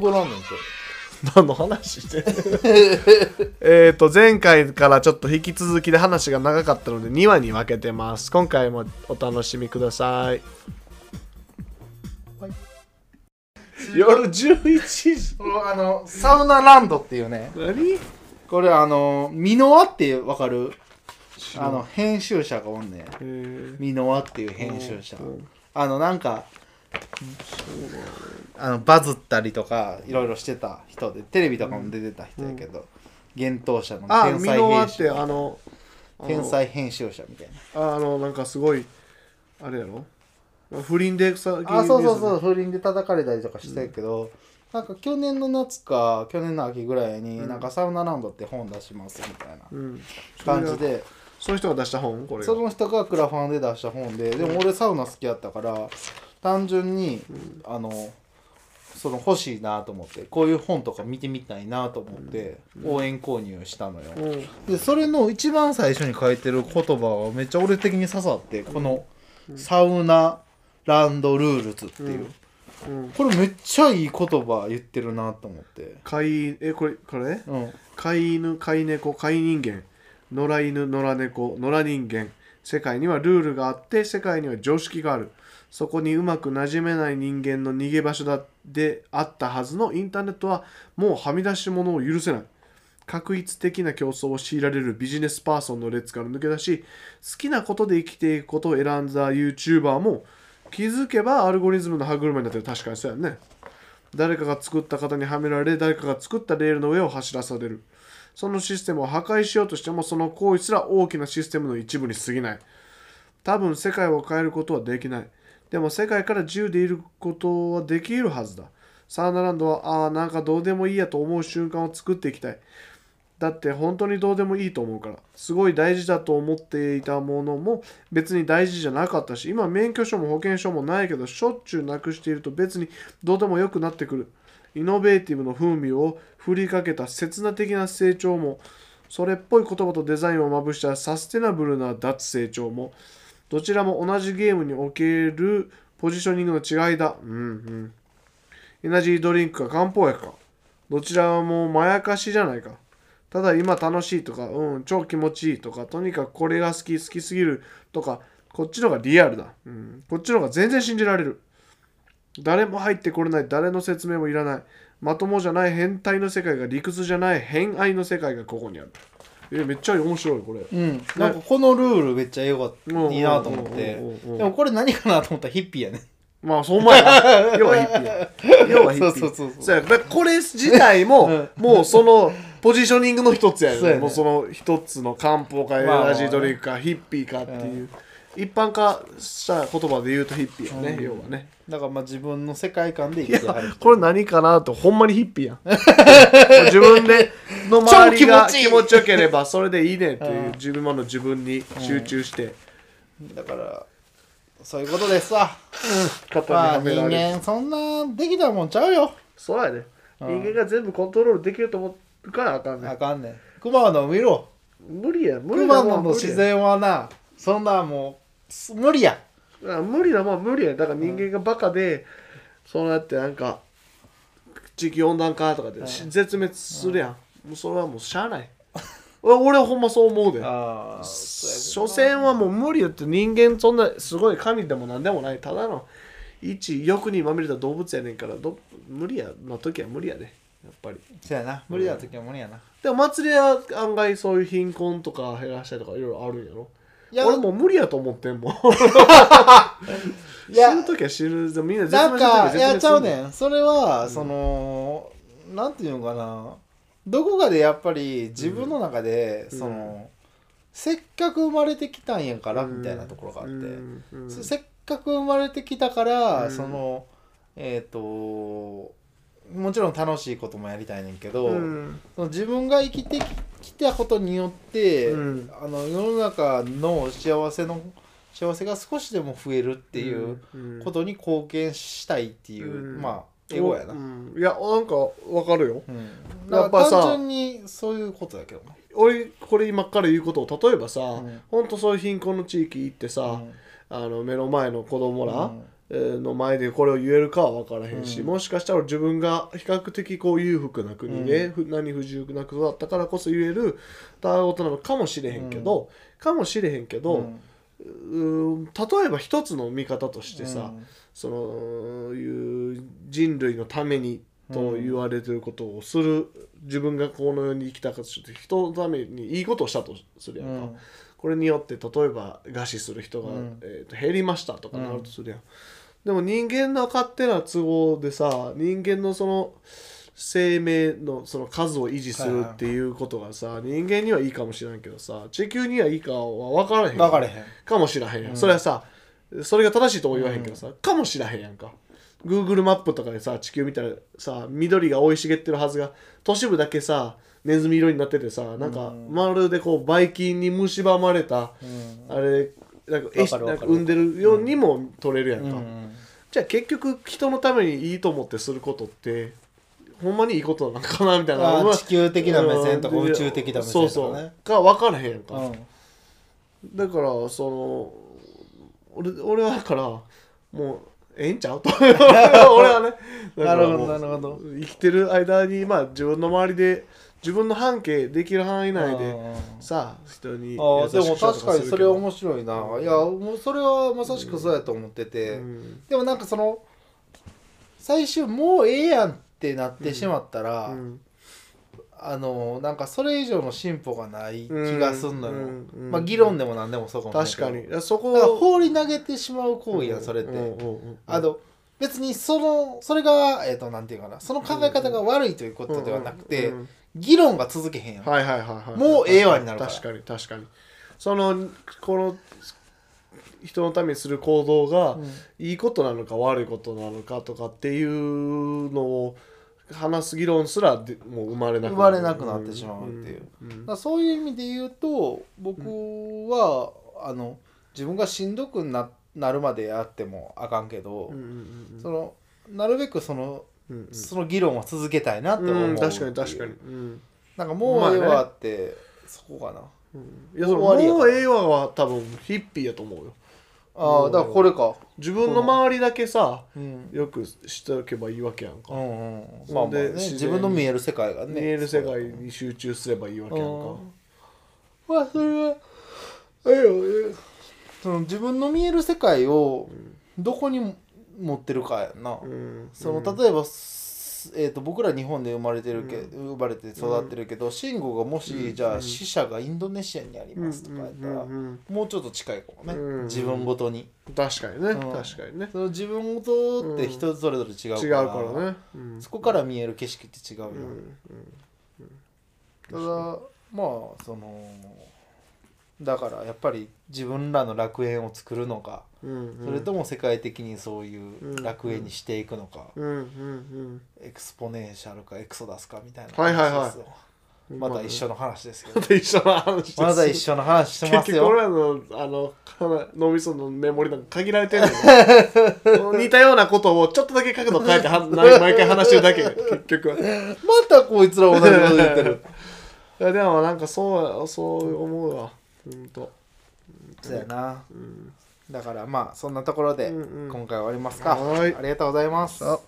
ごらんねんて何の話して えっと前回からちょっと引き続きで話が長かったので2話に分けてます。今回もお楽しみください、はい。夜11時。あのサウナランドっていうね。何？これあのミノワってわかる？あの編集者がおんねん。えミノワっていう編集者。うん。あのなんかあのバズったりとかいろいろしてた人でテレビとかも出てた人やけど、幻冬者のあ天才編集あの天才編集者みたいな。ああのなんかすごいあれやろ？不倫でさあそうそうそう不倫で叩かれたりとかしてるけど、なんか去年の夏か去年の秋ぐらいに、なんかサウナランドって本出しますみたいなうん、感じで。そういう人が出した本？これが。その人がクラファンで出した本ででも俺サウナ好きやったから単純に、あのその欲しいなと思ってこういう本とか見てみたいなと思って応援購入したのよ、うん。でそれの一番最初に書いてる言葉がめっちゃ俺的に刺さってこの「サウナランドルールズ」っていう、うん。これめっちゃいい言葉言ってるなと思って。飼いえこれこれ？うん。飼い犬飼い猫飼い人間。野良犬野良猫野良人間世界にはルールがあって世界には常識がある。そこにうまく馴染めない人間の逃げ場所だであったはずのインターネットはもうはみ出し物を許せない。確一的な競争を強いられるビジネスパーソンの列から抜け出し好きなことで生きていくことを選んだ YouTuber も気づけばアルゴリズムの歯車になってる。確かにそうやね。誰かが作った型にはめられ誰かが作ったレールの上を走らされる。そのシステムを破壊しようとしてもその行為すら大きなシステムの一部に過ぎない。多分世界を変えることはできない。でも世界から自由でいることはできるはずだ。サウナランドはああなんかどうでもいいやと思う瞬間を作っていきたい。だって本当にどうでもいいと思うから。すごい大事だと思っていたものも別に大事じゃなかったし今免許証も保険証もないけどしょっちゅうなくしていると別にどうでもよくなってくる。イノベーティブの風味を振りかけた刹那的な成長もそれっぽい言葉とデザインをまぶしたサステナブルな脱成長もどちらも同じゲームにおけるポジショニングの違いだ。うんうん。エナジードリンクか漢方薬か。どちらもまやかしじゃないか。ただ今楽しいとか、うん、超気持ちいいとか、とにかくこれが好き、好きすぎるとか、こっちのがリアルだ。うん、こっちの方が全然信じられる。誰も入ってこれない、誰の説明もいらない。まともじゃない変態の世界が理屈じゃない変愛の世界がここにある。え、めっちゃ面白い、これ。うん、なんかこのルールめっちゃよかったうんいいなと思ってでもこれ何かなと思ったらヒッピーやねまあ、そう思えば。要はヒッピーや。要はヒッピー。そうそうそうそうこれ自体も、うんもうそのポジショニングの一つやよね。ねもうその一つの漢方かエナジードリンクかヒッピーかっていう。一般化した言葉で言うとヒッピーやね、うん。要はね。だからまあ自分の世界観でい生きてはるや、これ何かなと、ほんまにヒッピーやん。自分での周りが超気持ちよければそれでいいねっていううん自分の自分に集中して、だからそういうことですわ。肩まあ人。間そんなできたもんちゃうよ。そうやね。うん。人間が全部コントロールできると思うからあかんねん。あかんねん。熊野見ろ。無理や無理熊な。もん野の自然はなそんなもうす無理や無理やあ無理なもん無理や。だから人間がバカで、そうやってなんか地球温暖化とかで、ん絶滅するやん、もうそれはもうしゃあない。俺 俺はほんまそう思うで。ああ所詮はもう無理やって人間そんなすごい神でもなんでもない。ただの一欲にまみれた動物やねんからど無理やの時は無理やで。やっぱり。そうやな。無理な時は無理やな。でも祭りは案外そういう貧困とか減らしたりとかいろいろあるんやろ俺もう無理やと思ってんもん。いや死ぬ時は死ぬみんな絶なんかいやちゃうん。ねんそれは、そのなんていうのかな。どこかでやっぱり自分の中で、うん。そのせっかく生まれてきたんやからみたいなところがあって、うん。うん。せっかく生まれてきたから、うん。そのえっ、ともちろん楽しいこともやりたいねんけど、うん。その自分が生きてきたことによって、うん。あの世の中の幸せの幸せが少しでも増えるっていううん。ことに貢献したいっていう、うん。まあエゴやな、うん。いやなんかわかるよ。うん、やっぱさ単純にそういうことだけどね俺これ今から言うことを例えばさ、ん。ほんとそういう貧困の地域行ってさ、うん。あの目の前の子供ら、の前でこれを言えるかは分からへんし、うん。もしかしたら自分が比較的こう裕福な国で、ふ何不自由な国だったからこそ言えるたわごとなのかもしれへんけど、かもしれへんけど、うん。例えば一つの見方としてさ、うん。そのいう人類のためにと言われてることをする、自分がこの世に生きたかとして人のためにいいことをしたとするやんか、うん。これによって例えば餓死する人が、うん。えーと減りましたとかなるとするやん、でも人間の勝手な都合でさ人間のその生命のその数を維持するっていうことがさ、人間にはいいかもしれんけどさ地球にはいいかは分からへん。分かれへん。かもしらへんやん、うん。それはさそれが正しいとも言わへんけどさ、かもしらへんやんか。Google マップとかでさ地球見たらさ緑が生い茂ってるはずが都市部だけさネズミ色になっててさなんかうん。まるでこうばい菌に蝕まれたうん。あれなんかなんか産んでるようにも取れるやんか、うんじゃあ結局人のためにいいと思ってすることってほんまにいいことなのかなみたいな地球的な目線とかうん宇宙的な目線そうそとかねう。が分からへんやんか、うん。だからその俺俺はだからもうええんちゃう？と 俺はね。なるほどなるほど。生きてる間にまあ自分の周りで自分の半径できる範囲内でうんさ人にあーでも確かにそれは面白いな、いやもうそれはまさしくそうやと思ってて、うん。でもなんかその最終もうええやんってなってしまったら、うん。あのなんかそれ以上の進歩がない気がすんのよ、うんうんまあ議論でも何でもそうかもし確かれないにそこだから放り投げてしまう行為やんそれって、うんうんうんうん。あの別にそのそれがえっ、となんていうかな。その考え方が悪いということではなくて、うんうん議論が続けへんやん、はいはいはいはい。もうええわになるから。確かに確かに。そのこの人のためにする行動がうん。いいことなのか悪いことなのかとかっていうのを話す議論すらでもう生まれなく生まれなくなってしまうっていう。うんうんだからそういう意味で言うと僕は、あの自分がしんどくななるまでやってもあかんけど、うんうん。そのなるべくそのうんうん。その議論は続けたいなって思う、うん確かに確かに、うん。なんかもうええわって、そこかな。いやそのもうええわは多分ヒッピーやと思うよ。ああだからこれか。自分の周りだけさうん。よくしておけばいいわけやんか、うんうん。まあまあねで自分の見える世界がね見える世界に集中すればいいわけやんか、うん。まあそれはあれよねその自分の見える世界をどこに持ってるかやんな、うん。その例えば、すえー、と僕ら日本で生まれてるけ、生まれて育ってるけど慎吾がもし、うん。じゃあ死者がインドネシアにありますとかやったら、うん。うん。うん。もうちょっと近いかもね、うん。自分ごとに。確かにね、うん。確かにね。その自分ごとって人それぞれ違うから,、違うからね、うん。そこから見える景色って違うよ、うん。ただまあそのだからやっぱり自分らの楽園を作るのか、うんうん。それとも世界的にそういう楽園にしていくのか、うんうん exponential か exodus かみたいなはいはいはい。また一緒の話ですけど。また一緒の話。ですまだ一緒の話してます結局俺らのあの脳みそのメモリなんか限られてるの 似たようなことをちょっとだけ角度変えては毎回話してるだけ結局は。いまたこいつら同じこと言ってる。やでもなんかそうそう思うわほんと。そうやな。うん。だからまあそんなところでうんうん。今回は終わりますか、はい。ありがとうございます。あ